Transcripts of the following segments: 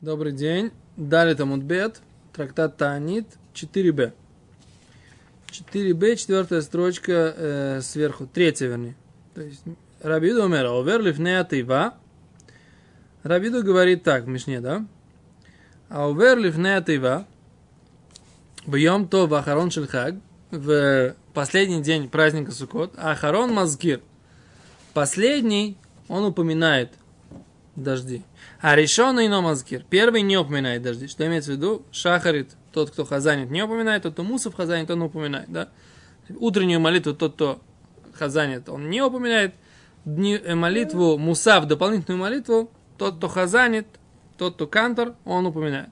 Добрый день. Дали Тамудбет, трактат Таанит, 4b. 4b, четвертая строчка э, сверху, третья, вернее. То есть Рабиду умер, овер лифнея тыва. Рабиду говорит так в Мишне, да? А овер лифнея тыва. Бьем то в Ахарон Шельхаг, в последний день праздника Сукот, Ахарон Мазгир. Последний, он упоминает дожди. А решенный но мазкир. Первый не упоминает дожди. Что имеется в виду? Шахарит, тот, кто хазанит, не упоминает, тот, кто мусов хазанит, он упоминает. Да? Утреннюю молитву тот, кто хазанит, он не упоминает. Дни, э, молитву мусав, дополнительную молитву, тот, кто хазанит, тот, кто кантор, он упоминает.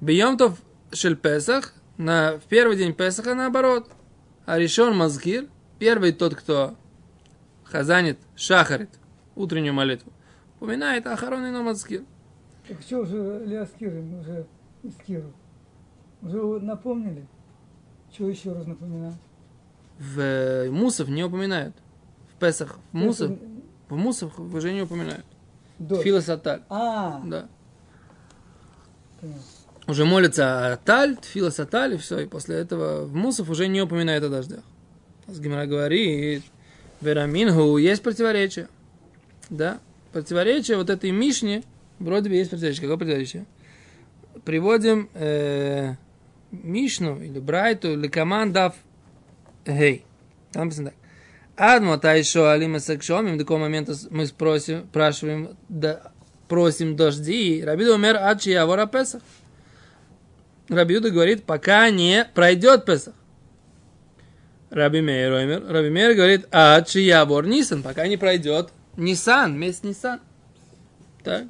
Бьемтов шель на, в первый день Песаха наоборот. А решен мазкир, первый тот, кто хазанит, шахарит, утреннюю молитву упоминает Ахарон и Номацкир. Так что уже Леоскир, уже Искиру? Уже напомнили? Что еще раз напоминают? В Мусов не упоминают. В Песах. В Мусов, в Мусов уже не упоминают. Филос Аталь. А, Да. понятно. Уже молится Аталь, Филос Аталь, и все. И после этого в Мусов уже не упоминает о дождях. С Гимара говорит, Верамингу есть противоречие. Да? Противоречие вот этой Мишне, вроде бы есть противоречие. Какое противоречие? Приводим э, Мишну или Брайту, или командав Гей. Там написано так. Адма та еще алима сакшомим, до какого момента мы спросим, спрашиваем, да, просим дожди. Рабида умер ачи явора Песах. Рабиуда говорит, пока не пройдет Песах. Раби Мейр, Раби Мейр говорит, ачи явор Нисан, пока не пройдет Нисан, месяц Нисан. Так.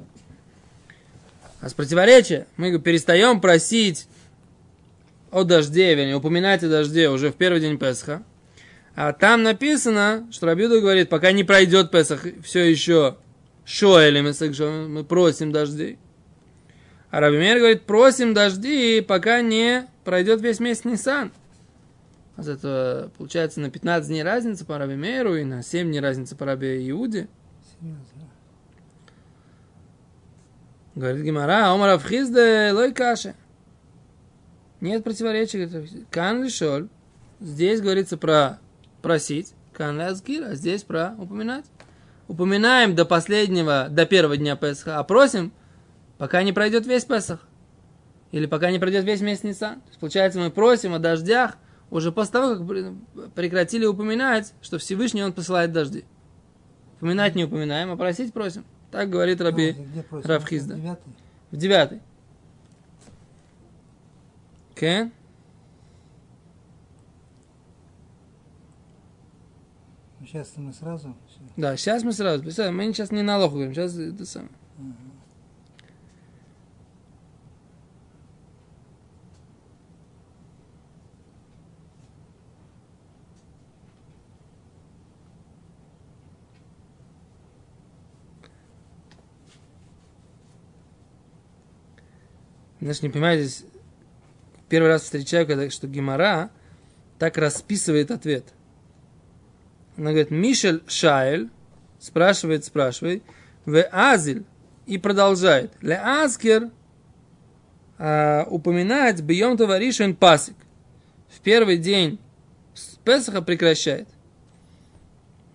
А с противоречия мы перестаем просить о дожде, вернее, упоминать о дожде уже в первый день Песха. А там написано, что Рабиуда говорит, пока не пройдет Песах, все еще Шоэли мы, мы просим дождей. А Рабимер говорит, просим дожди, пока не пройдет весь месяц Нисан. А это получается на 15 дней разница по Раби Мейру и на 7 дней разница по Раби Иуде. Серьезно. Говорит Гимара, Омар Авхизде лой каши. Нет противоречия. Говорит, Кан лишоль. Здесь говорится про просить. Кан лазгир, а здесь про упоминать. Упоминаем до последнего, до первого дня Песха, а просим, пока не пройдет весь Песах. Или пока не пройдет весь месяц Нисан. Получается, мы просим о дождях, уже после того, как прекратили упоминать, что Всевышний Он посылает дожди. Упоминать не упоминаем, а просить просим. Так говорит Раби А, Равхизда. Девятый. В девятый. Кен? Сейчас мы сразу. Да, сейчас мы сразу. Мы сейчас не на лоху говорим, сейчас это самое. Значит, не понимаете, здесь первый раз встречаю, когда, что Гимара так расписывает ответ. Она говорит, Мишель Шаэль, спрашивает, спрашивает, в Азиль, и продолжает. Ле Аскер а, упоминать бьем товаришен пасик. В первый день Песаха прекращает.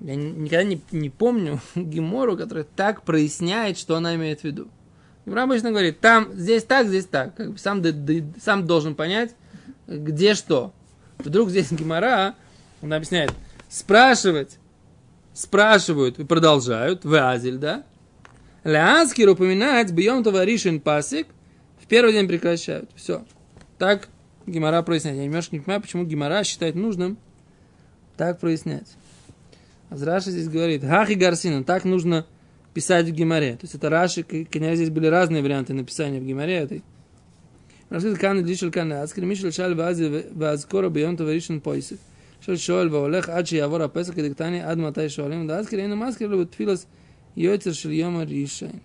Я ни- никогда не, не помню Гемору, которая так проясняет, что она имеет в виду. Гемора обычно говорит, там, здесь так, здесь так. Как бы сам, сам должен понять, где что. Вдруг здесь Гемора, он объясняет, спрашивать, спрашивают и продолжают, в Азель, да? Ляаскир упоминать, бьем товаришин пасик, в первый день прекращают. Все. Так Гемора проясняет. Я немножко не понимаю, почему Гемора считает нужным так прояснять. Азраша здесь говорит, хахи гарсина, так нужно писать в Геморе. То есть это Раши, конечно, здесь были разные варианты написания в Геморе этой. Раши кан лишил кан аскер, мишел шал вази вазкора бьем товаришин пойсик. של שואל והולך עד שיעבור הפסח כדקטני עד מתי שואלים דאזכיר אינו מזכיר לו בתפילוס יועצר של יום הראשון.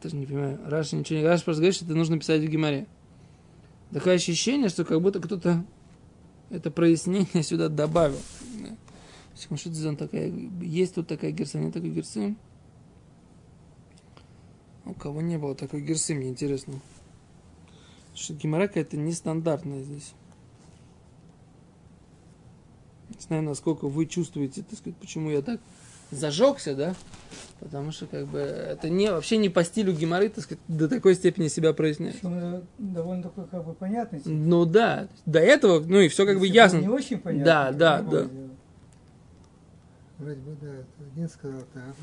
Даже не понимаю. Раша ничего не Раша просто говорит, что это нужно писать в Гимаре. Такое ощущение, что как будто кто-то это прояснение сюда добавил. Это за такая? Есть тут такая герса, нет такой герсы? У кого не было такой герсы, мне интересно. Что гемора какая-то нестандартная здесь. Не знаю, насколько вы чувствуете, так сказать, почему я так зажегся, да? Потому что, как бы, это не, вообще не по стилю геморры, так сказать, до такой степени себя прояснять. Причем, довольно такой как бы понятный. Ну да, до этого, ну и все как бы Если был ясно. Не очень понятно. Да, да, да. дело. Вроде бы, да, это один сказал так, а это,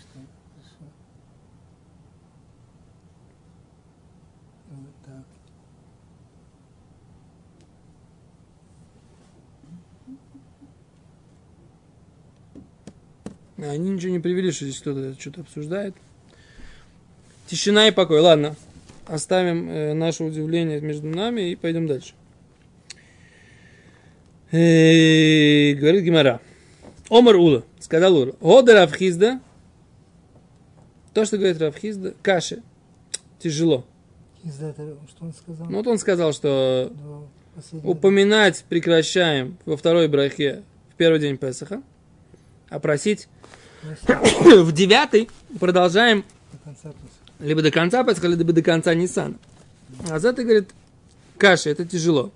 что, хорошо. Вот так. Они ничего не привели, что здесь кто-то что-то обсуждает. Тишина и покой. Ладно, оставим э, наше удивление между нами и пойдем дальше. Э, говорит Гимара. Омар Ула, сказал Ула. Года Равхизда. То, что говорит Равхизда, каши. Тяжело. Из этого, что он сказал? Ну вот он сказал, что упоминать прекращаем во второй брахе в первый день Песаха, а просить в девятый продолжаем До либо до конца Песаха, либо до конца Ниссана. А за это говорит, каша, это тяжело.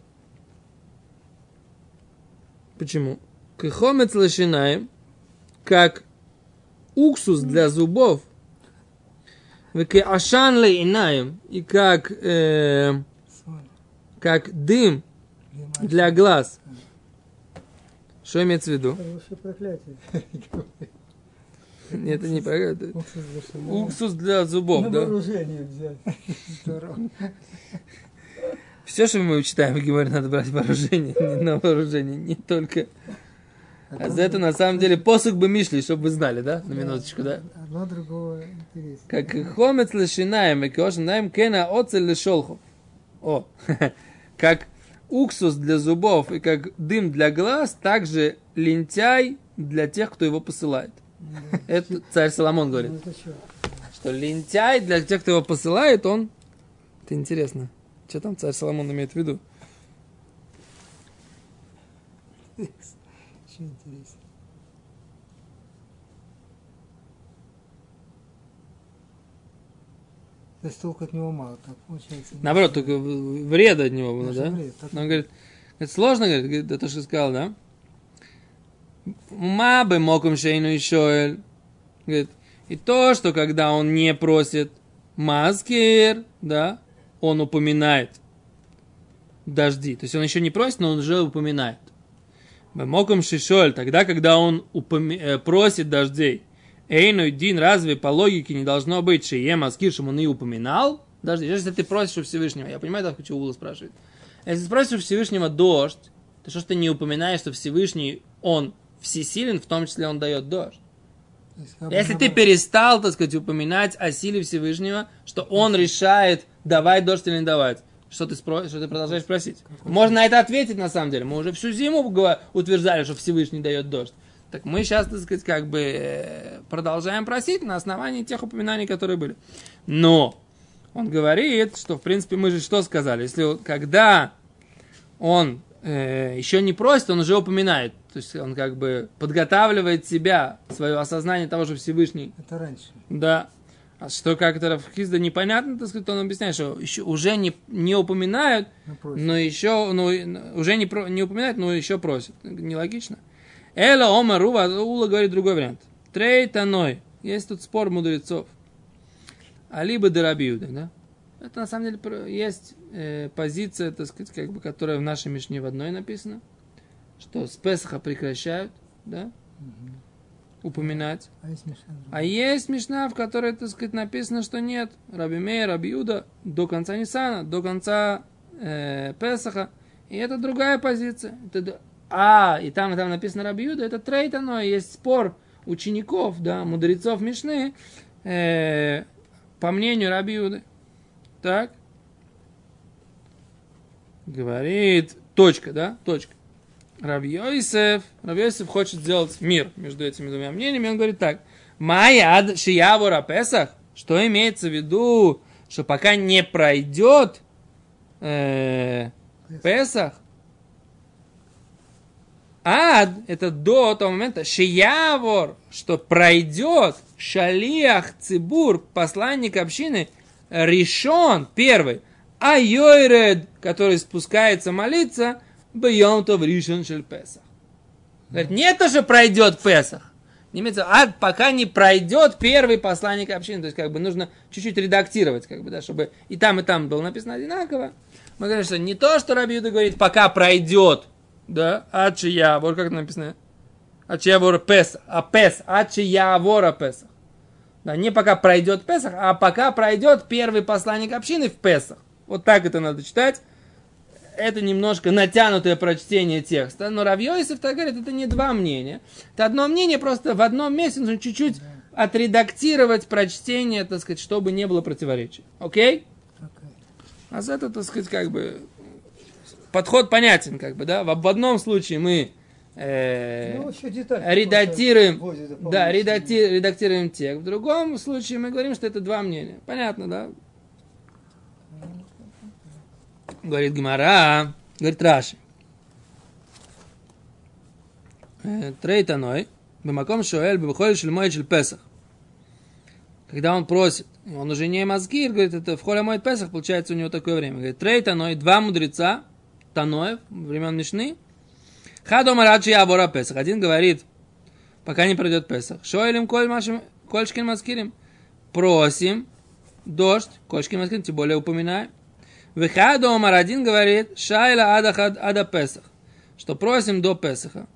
Почему? Кхомец лошинаем, как уксус для зубов, ашан инаем, и как, э, как дым для глаз. Что имеется в виду? Проклятие. Нет, это не про это. Уксус для зубов, да? вооружение взять. Здорово. Все, что мы читаем Геморе, надо брать вооружение, не на вооружение, не только. А за это на самом деле посох бы Мишли, чтобы вы знали, да? На минуточку, да? Одно другого интереснее. Как хомец лешинаем, и кошинаем кена оцель лешолху. О, как уксус для зубов и как дым для глаз, также лентяй для тех, кто его посылает. Это царь Соломон говорит. Ну? Что лентяй для тех, кто его посылает, он... Это интересно. Что там царь Соломон имеет в виду? Очень интересно. То есть толку от него мало, так получается. Наоборот, только вреда от него было, да? вред, так Но он говорит, это сложно, говорит, это что сказал, да? Ма бы моком шейну шоэль. Говорит, и то, что когда он не просит маскер, да, он упоминает дожди. То есть он еще не просит, но он уже упоминает. Моком шишоль, тогда, когда он упоми- э, просит дождей. Эйну Дин, разве по логике не должно быть, что Ем Аскир, чтобы он и упоминал? Дожди. Если ты просишь у Всевышнего, я понимаю, так хочу Ула спрашивает. Если спросишь у Всевышнего дождь, то что ж ты не упоминаешь, что Всевышний, он всесилен, в том числе он дает дождь? Если ты перестал, так сказать, упоминать о силе Всевышнего, что он решает, давать дождь или не давать, что ты, спро... что ты продолжаешь просить? Можно на это ответить, на самом деле. Мы уже всю зиму утверждали, что Всевышний дает дождь. Так мы сейчас, так сказать, как бы э, продолжаем просить на основании тех упоминаний, которые были. Но он говорит, что, в принципе, мы же что сказали? Если когда он э, еще не просит, он уже упоминает. То есть он как бы подготавливает себя, свое осознание того, что Всевышний Это раньше. да. А что как это Рафхизда непонятно, так сказать, он объясняет, что еще уже не, не упоминают, Напротив. но еще, ну, уже не, не упоминают, но еще просят. Нелогично. Эла Ома Рува, Ула говорит другой вариант. Трей Таной. Есть тут спор мудрецов. А либо Дерабиуда, да? Это на самом деле есть э, позиция, так сказать, как бы, которая в нашей Мишне в одной написана, что с Песаха прекращают, да, Мгм. упоминать. А есть Мишна. А есть Мишна, в которой, так сказать, написано, что нет. Раби Мейер, Раби Юда до конца Нисана, до конца э, Песаха. И это другая позиция. Это а, и там, и там написано Раби Юда, это трейт оно, есть спор учеников, да, мудрецов Мишны, э, по мнению Раби Юды. Так. Говорит, точка, да, точка. Раби Йосеф, Раби Йосеф хочет сделать мир между этими двумя мнениями. Он говорит так. Майяд шиявора Песах. Что имеется в виду, что пока не пройдет э, Песах, ад, это до того момента, шиявор, что пройдет Шалиах Цибур, посланник общины, решен, первый, а Йойред, который спускается молиться, бьем то в решен шель Песах. Говорит, не то, что пройдет Песах, не имеется, а пока не пройдет первый посланник общины. То есть, как бы нужно чуть-чуть редактировать, как бы, да, чтобы и там, и там было написано одинаково. Мы говорим, что не то, что Раби Юда говорит, пока пройдет, да, ачи я, вот как написано, ачи я вора Песах, а Пес, ачи я вора Песах. Да, не пока пройдет Песах, а пока пройдет первый посланник общины в Песах. Вот так это надо читать. Это немножко натянутое прочтение текста. Но Равьёйсов так говорит, это не два мнения. Это одно мнение, просто в одном месте нужно чуть-чуть отредактировать прочтение, так сказать, чтобы не было противоречий. Окей? А за это, так сказать, как бы подход понятен, как бы, да. В, одном случае мы э, Ну, редактируем, да, редакти- редактируем текст. В другом случае мы говорим, что это два мнения. Понятно, да? Говорит Гимара, говорит Раши. Э, Трейтаной, бимаком шоэль, бимахоль шельмой шель Песах. Когда он просит, он уже не мазгир, говорит, это в холе мой Песах, получается у него такое время. Говорит, Трейтаной, два мудреца, Таноев, времен Мишны, Хадо Мараджи Абора Песах. Один говорит, пока не пройдет Песах. Шоэлем коль машем, кольшкин маскирим. Просим дождь, кольшкин маскирим, тем более упоминаем. Вихадо Омар один говорит, шайла ада, ада Песах. Что просим до Песаха.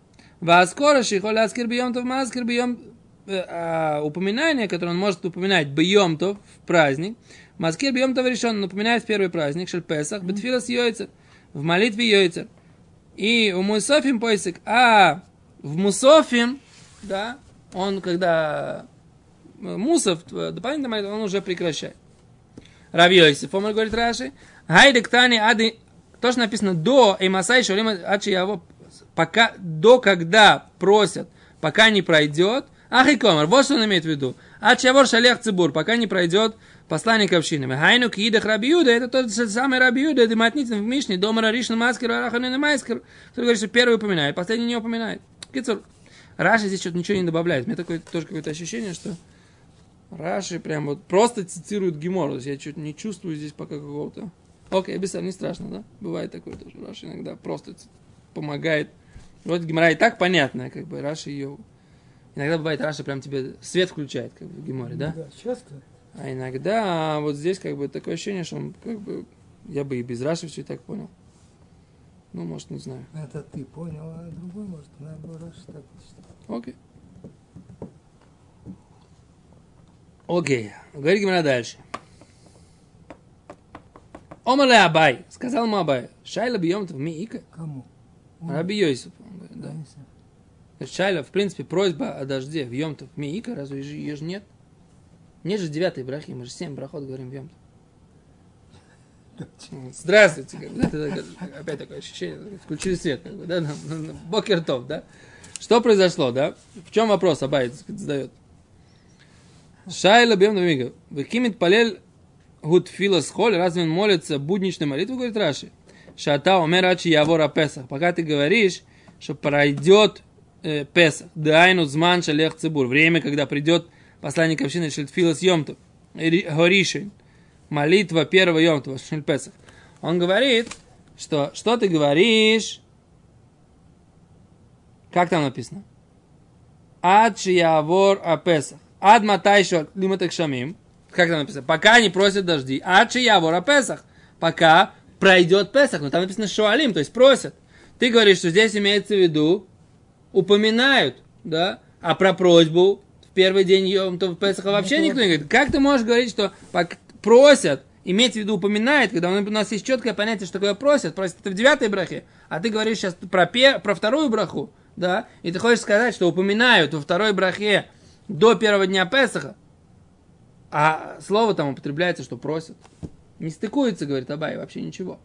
Васкора шихоля аскир бьемтов маскир бьем э, а, упоминание, которое он может упоминать бьемтов в праздник. Маскир бьемтов решен, он упоминает в первый праздник, шель Песах, бетфилас йойцер, в молитве йойцер. И у Мусофим поиск, а в Мусофим, да, он когда э, Мусов, э, дополнительно молитва, он уже прекращает. Раби Йосиф, Омар говорит Раши, Хайдек Тани Ады, то, что написано до Эймасай Шалима Ачи Яво, пока, до когда просят, пока не пройдет, Ах и Комар, вот что он имеет в виду. Ачи Явор Шалех Цибур, пока не пройдет посланник общины. Хайну Кидах Раби Юда, это тот же самый Раби Юда, это Матницын в Мишне, Дома Раришна Маскер, Араханин и Майскер, который говорит, что первый упоминает, последний не упоминает. Кицур, Раши здесь что-то ничего не добавляет. У меня такое тоже какое-то ощущение, что Раши прям вот просто цитирует Гемор. То есть я что-то не чувствую здесь пока какого-то... Окей, без не страшно, да? Бывает такое тоже. Раши иногда просто помогает. Вот Гемора и так понятная, как бы Раши ее... Иногда бывает, Раши прям тебе свет включает, как бы в Геморе, да? Да, часто. А иногда вот здесь как бы такое ощущение, что он как бы... Я бы и без Раши все и так понял. Ну, может, не знаю. Это ты понял, а другой, может, наоборот, что так считал. Окей. Окей. Говорит Гимара дальше. Омале Абай. Сказал ему Абай. Шайла бьем в миика. Кому? Он, Раби Йосиф. Да. Шайла, в принципе, просьба о дожде в Йомтов Миика, разве ее же нет? Нет же девятой брахи, мы же семь брахот говорим в Йомтов. Здравствуйте. как бы, да, это такое- опять такое ощущение. Включили свет. Как бы, да, Бокертов, да? Что произошло, да? В чем вопрос Абай задает? Шайла бьем на мига. Выкимит палель гудфила с холь, разве он молится будничной молитвой, говорит Раши. Шата умер ачи явора Песах. Пока ты говоришь, что пройдет э, Песах. Дайну зман шалех цибур. Время, когда придет посланник общины Шельтфила с Йомтов. Горишин. Молитва первого Йомтова, Шель Песах. Он говорит, что что ты говоришь? Как там написано? Ад шиявор а Песах. Ад матайшо лиматек шамим. Как там написано? Пока не просят дожди. Ад шиявор а Песах. Пока пройдет Песах. Но там написано шуалим, то есть просят. Ты говоришь, что здесь имеется в виду, упоминают, да, а про просьбу первый день Йом-Тов Песаха вообще никто не говорит. Как ты можешь говорить, что просят, иметь в виду упоминает, когда у нас есть четкое понятие, что такое просят, просят это в девятой брахе, а ты говоришь сейчас про, пе- про вторую браху, да, и ты хочешь сказать, что упоминают во второй брахе до первого дня Песаха, а слово там употребляется, что просят. Не стыкуется, говорит Абай, вообще ничего.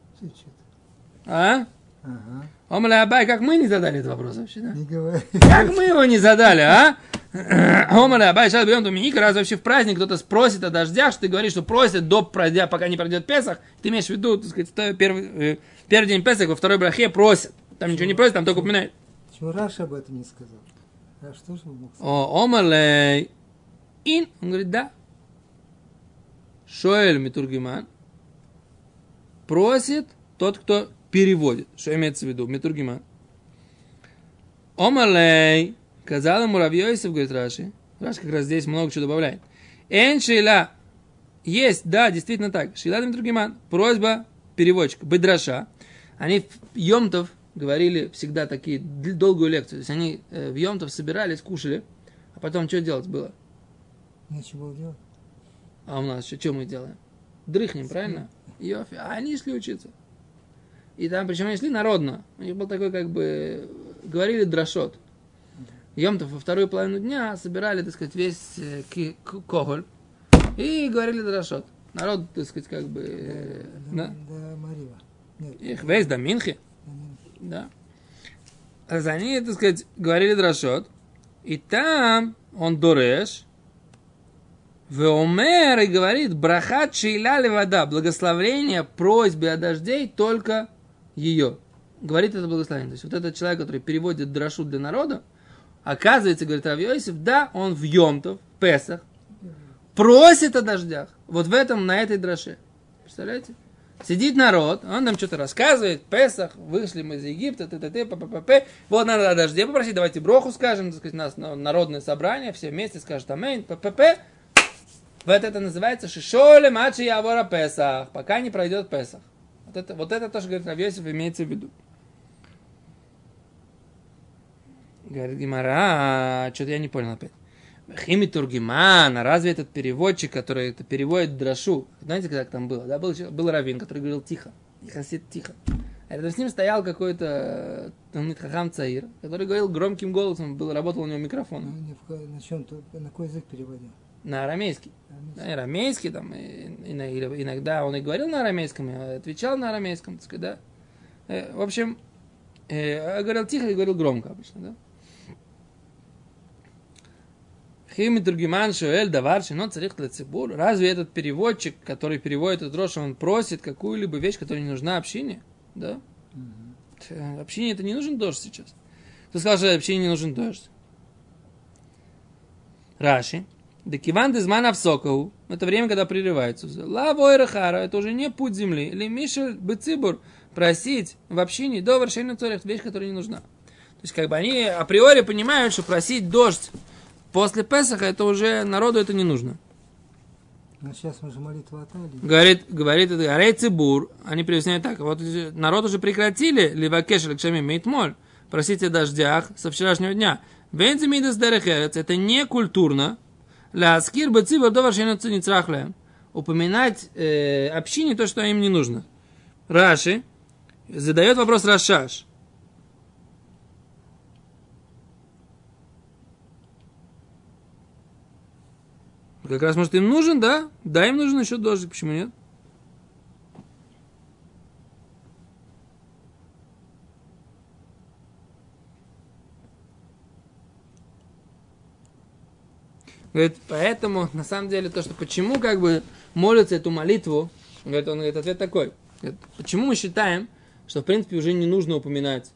А? Ага. Омля Абай, как мы не задали этот вопрос вообще, да? Не говори. Как мы его не задали, а? Омаля, Абай, сейчас берем Доминика, раз вообще в праздник кто-то спросит о дождях, что ты говоришь, что просит до пройдя, пока не пройдет Песах, ты имеешь в виду, так сказать, первый, э, первый день Песах, во второй брахе просит. Там ничего не просит, там только упоминает. Почему Раша об этом не сказал? А что же он мог сказать? О, Омалей, ин? Он говорит, да. Шоэль Митургиман просит тот, кто переводит. Что имеется в виду? Митургиман. Омалей, сказал ему Равьёйсов, говорит Раши. Раши как раз здесь много чего добавляет. Эн шейла. Есть, да, действительно так. Шейла Митургиман. Просьба переводчика. Бедраша. Они в Йомтов говорили всегда такие долгую лекцию. То есть они э, в Йомтов собирались, кушали, а потом что делать было? Нечего было делать. А у нас что, что мы делаем? Дрыхнем, правильно? Йофи. А они шли учиться. И там, причем они шли народно. У них был такой, как бы, говорили дрошот. Йомтов во вторую половину дня собирали, так сказать, весь э, коголь и говорили дрошот. Народ, так сказать, как бы... э, Да, да. да, Марива. Их весь до Минхи. да. А они, так сказать, говорили дрошот. И там он дореш. Веомер и говорит, брахат шейля вода, благословление просьбе о дождей только ее. Говорит это благословение. То есть вот этот человек, который переводит дрошу для народа, оказывается, говорит Равьосиф, да, он в Йомтов, в Песах, просит о дождях. Вот в этом, на этой дроше. Представляете? Сидит народ, он нам что-то рассказывает, Песах, вышли мы из Египта, т т т п п п п Вот надо о дожде попросить, давайте броху скажем, так сказать, у нас на- народное собрание, все вместе скажут амейн, п п п Вот это называется Шишоле Мачи Явора Песах, пока не пройдет Песах. Вот это, вот это тоже, говорит Равьосиф, имеется в виду. Говорит Гимара, что-то я не понял опять. Хими Тургиман, а разве этот переводчик, который это переводит Драшу, знаете, как там было? Да, был, был раввин, который говорил тихо, и хасид тихо. А рядом с ним стоял какой-то Талмит Хахам Цаир, который говорил громким голосом, был, работал у него Ну, микрофон ка- на чем то на какой язык переводил? На арамейский. Да, и арамейский там, и- и иногда он и говорил на арамейском, и отвечал на арамейском, так сказать, да. Э, В общем, э, говорил тихо и говорил громко обычно, да. Хими Тургиман Шуэль Давар Шино Царих Лецибур. Разве этот переводчик, который переводит этот рош, он просит какую-либо вещь, которая не нужна общине? Да? Э, Общине это не нужен дождь сейчас. Кто сказал, что общине не нужен дождь? Раши. Декиван дезман авсокау. Это время, когда прерывается. Ла войрахара. Это уже не путь земли. Или мишель бецибур. Просить в общине до вершины цорих. Вещь, которая не нужна. То есть, как бы они априори понимают, что просить дождь после Песаха, это уже народу это не нужно. Ну, сейчас мы же молитва Атали. Говорит, говорит Арей Цибур, они приобъясняют так, вот народ уже прекратили Ливакеш Лекшами Мейтмоль, просить о дождях со вчерашнего дня. Вензимидас Дерехерец, это не культурно, Ля Аскир Бацибур до Варшина Ницрахле, упоминать э, общине то, что им не нужно. Раши задает вопрос Рашаш. Как раз, может, им нужен, да? Да, им нужен еще дождик, почему нет? Говорит, поэтому, на самом деле, то, что почему как бы молятся эту молитву, говорит, он говорит, ответ такой. Говорит, почему мы считаем, что, в принципе, уже не нужно упоминать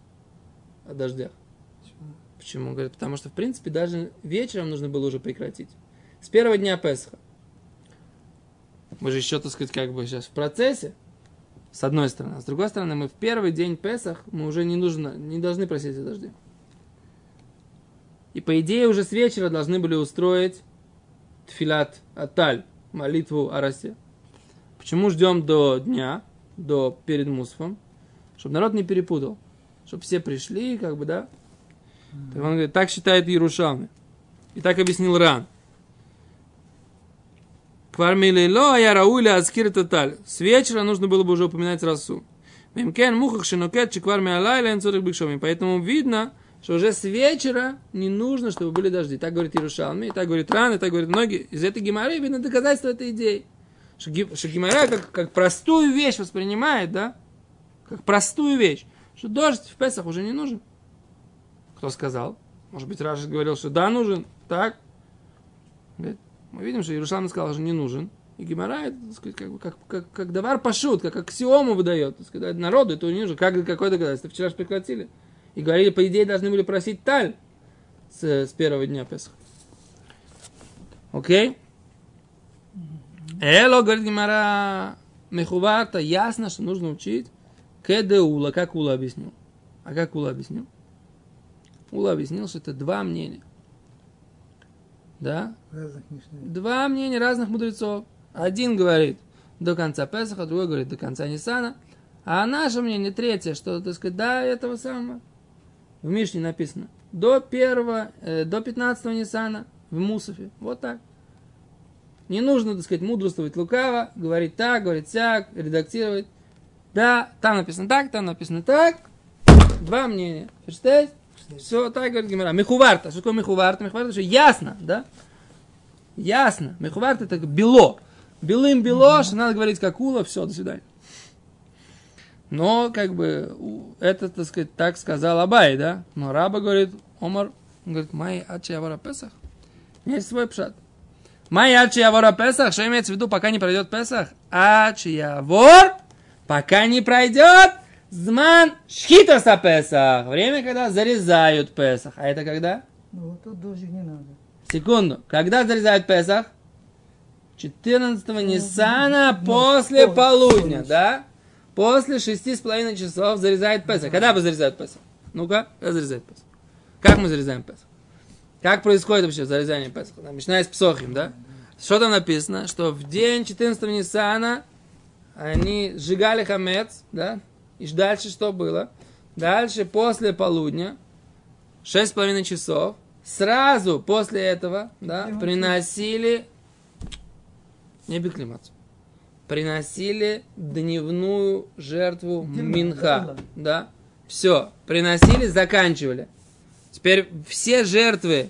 о дождях? Почему? Говорит, потому что, в принципе, даже вечером нужно было уже прекратить. С первого дня Песха. Мы же еще, так сказать, как бы сейчас в процессе, с одной стороны. А с другой стороны, мы в первый день Песах, мы уже не, нужно, не должны просить о дожде. И по идее уже с вечера должны были устроить тфилат аталь, молитву о росе. Почему ждем до дня, до перед мусфом? Чтобы народ не перепутал. Чтобы все пришли, как бы, да? Так он говорит, так считает Иерушалми. И так объяснил Ран. Квармилило, а я рауля аскир таталь. С вечера нужно было бы уже упоминать расу. Мемкен мухах шинокет чекварми алайла энцорих бикшоми. Поэтому видно, что уже с вечера не нужно, чтобы были дожди. Так говорит Иерушалми, так говорит Ран, и так говорят многие. Из этой геморры видно доказательство этой идеи. Что, геморрой как, как простую вещь воспринимает, да? Как простую вещь. Что дождь в Песах уже не нужен. Кто сказал? Может быть, Раши говорил, что да, нужен. Так. Говорит, Мы видим, что Иерусалим сказал, что не нужен. И Гимара, сказать, как, как, как, как давар пашут, как аксиому выдает. Так сказать, народу это не нужно. Как, какое доказательство? Вчера же прекратили. И говорили, по идее, должны были просить таль с, с первого дня Песха. Окей? Эло, говорит Гимара, Мехувата, ясно, что нужно учить Кедеула, как Ула объяснил. А как Ула объяснил? Ула объяснил, что это два мнения. Да? Два мнения разных мудрецов. Один говорит до конца Песаха, другой говорит до конца Нисана. А наше мнение третье, что, так сказать, до этого самого. В Мишне написано. До первого, э, до 15 Нисана в Мусофе. Вот так. Не нужно, так сказать, мудрствовать лукаво, говорить так, говорить сяк, редактировать. Да, там написано так, там написано так. Два мнения. Представляете? Все так говорит Гимара. Мехуварта. Что такое мехуварта? Мехуварта, что ясно, да? Ясно. Мехуварта это бело. Белым бело, что надо говорить как ула, все, до свидания. Но, как бы, это, так сказать, так сказал Абай, да? Но Раба говорит, Омар, он говорит, май ачи авара Песах. Есть свой пшат. Май ачи авара Песах, что имеется в виду, пока не пройдет Песах? Ачи явор, пока не пройдет зман шхитаса Песах. Время, когда зарезают Песах. А это когда? Ну, вот тут дождик не надо. Секунду. Когда зарезают Песах? 14 Ниссана после полночь, полудня, полночь. да? После шести с половиной часов зарезает Песах. Когда вы зарезают Песах? Ну-ка, когда зарезает Песах? Как мы зарезаем Песах? Как происходит вообще зарезание Песаха? Начиная с Псохим, да? Что там написано? Что в день 14 Ниссана они сжигали хамец, да? И дальше что было? Дальше, после полудня, шесть с половиной часов, сразу после этого, да, приносили, не биклимацию, приносили дневную жертву Минха, да. все, приносили, заканчивали. Теперь все жертвы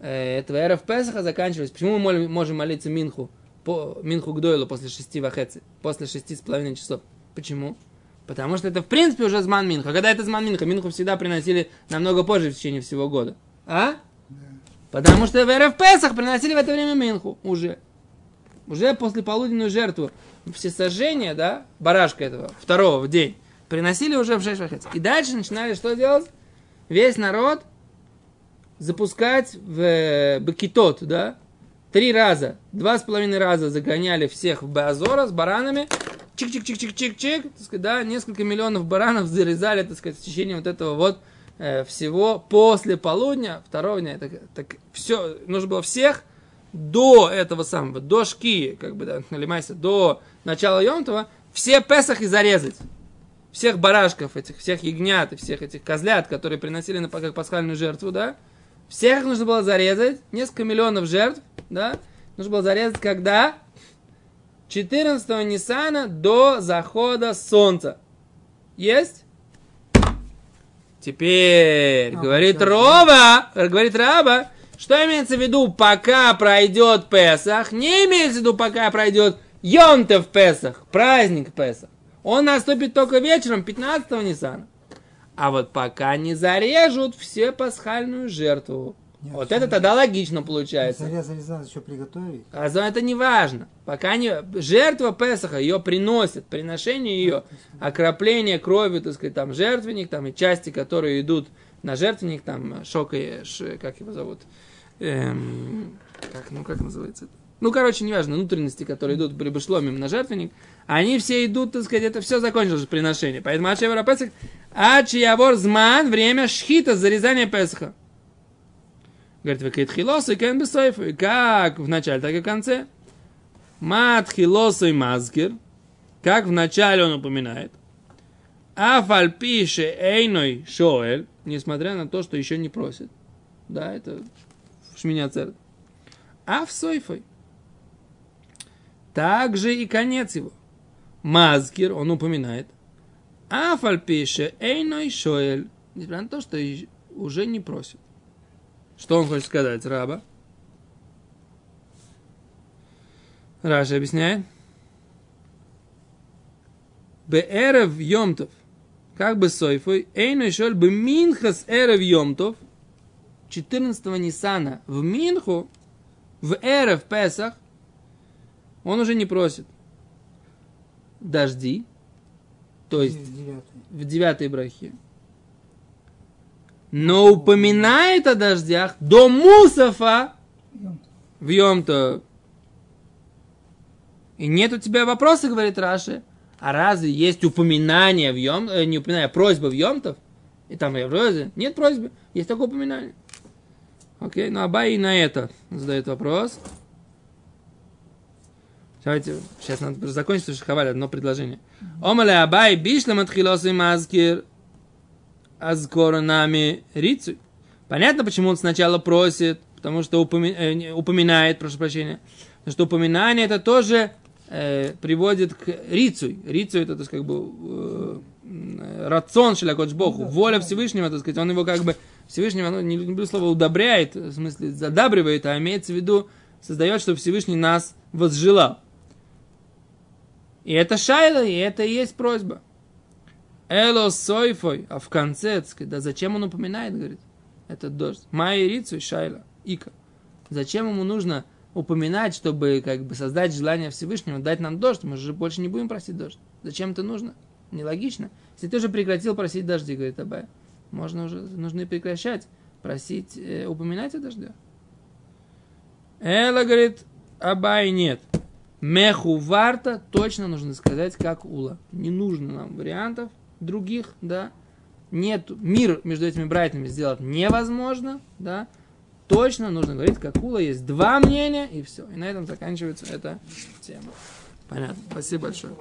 э, этого Эров Песаха заканчивались. Почему мы можем молиться Минху, по, Минху Гдойлу после шести вахецы, после шести с половиной часов? Почему? Потому что это, в принципе, уже зман Минха. Когда это зман Минха? Минху всегда приносили намного позже, в течение всего года. А? Потому что в Эров Песах приносили в это время Минху уже. Уже после полуденную жертву все сожжения, да, барашка этого, второго в день, приносили уже в 6 вахец. И дальше начинали что делать? Весь народ запускать в э, бакитот, да, три раза, два с половиной раза загоняли всех в Беазора с баранами, чик-чик-чик-чик-чик-чик, да, несколько миллионов баранов зарезали, так сказать, в течение вот этого вот э, всего после полудня, второго дня, так, так все, нужно было всех до этого самого, до шки, как бы, да, налимайся, до начала Йомтова, все Песах и зарезать. Всех барашков этих, всех ягнят и всех этих козлят, которые приносили на как пасхальную жертву, да, всех нужно было зарезать, несколько миллионов жертв, да, нужно было зарезать когда? 14 Ниссана до захода солнца. Есть? Теперь, А, говорит Роба, говорит Раба, что имеется в виду, пока пройдет Песах, не имеется в виду, пока пройдет Йонтов Песах, праздник Песах. Он наступит только вечером 15 Ниссана. А вот пока не зарежут все пасхальную жертву. Нет, вот это тогда логично получается. Зарезали, надо еще приготовить. А за это не важно. Пока не... Жертва Песаха ее приносит, приношение ее, окропление кровью, так сказать, там жертвенник, там и части, которые идут на жертвенник, там шока, и ш- как его зовут, Эм, как, ну как называется это? Ну, короче, неважно, внутренности, которые идут при бешломим на жертвенник, они все идут, так сказать, это все закончилось приношение. Поэтому Ачевара Песах, Ачи Явор Зман, время шхита, зарезания Песаха. Говорит, векет хилос и кен. И Как в начале, так и в конце. Мат хилос и. Как в начале он упоминает. Афаль пише эйной шоэль. Несмотря на то, что еще не просит. Да, это в шминя церковь. А в сойфой. Также и конец его. Мазгер, он упоминает. Афаль пише эйной шоэль. Несмотря на то, что уже не просит. Что он хочет сказать, раба? Раша объясняет. Беэрев Йомтов. Как бы сойфой. Эйну шоль бы Минхас Эрев Йомтов. 14 Нисана в Минху, в Эрев Песах, он уже не просит дожди, то есть в девятой брахе. Но упоминает о дождях до Мусафа, в Йом-то. И нет у тебя вопроса, говорит Раши. А разве есть упоминание в Йом, э, не упоминание, а просьба в Йомтов? И там я вроде нет просьбы, есть такое упоминание. Окей, ну Абай и на это задает вопрос. Давайте, сейчас надо закончить, потому что хавали одно предложение. Омале Абай бишлем отхилосы мазкир азкора нами рицу. Понятно, почему он сначала просит, потому что упоми, э, упоминает, прошу прощения, потому что упоминание это тоже э, приводит к рицу. Рицу это, так сказать, как бы э, рацион шелякоч Богу, воля Всевышнего, так сказать, он его как бы Всевышнего, ну, не люблю слово удобряет, в смысле задабривает, а имеется в виду создает, чтобы Всевышний нас возжелал. И это шайла, и это и есть просьба. Эло сойфой, а в конце, да зачем он упоминает, говорит, этот дождь. Майрицу шайла, ика. Зачем ему нужно упоминать, чтобы как бы создать желание Всевышнего, дать нам дождь, мы же больше не будем просить дождь. Зачем это нужно? Нелогично. Если ты уже прекратил просить дожди, говорит Абай, можно уже, нужно и прекращать просить, э, упоминать о дожде. Эла, говорит, Абай нет. Меху варта точно нужно сказать, как ула. Не нужно нам вариантов других, да. Нет, мир между этими братьями сделать невозможно, да. Точно нужно говорить, как ула. Есть два мнения, и все. И на этом заканчивается эта тема. Понятно. Спасибо большое.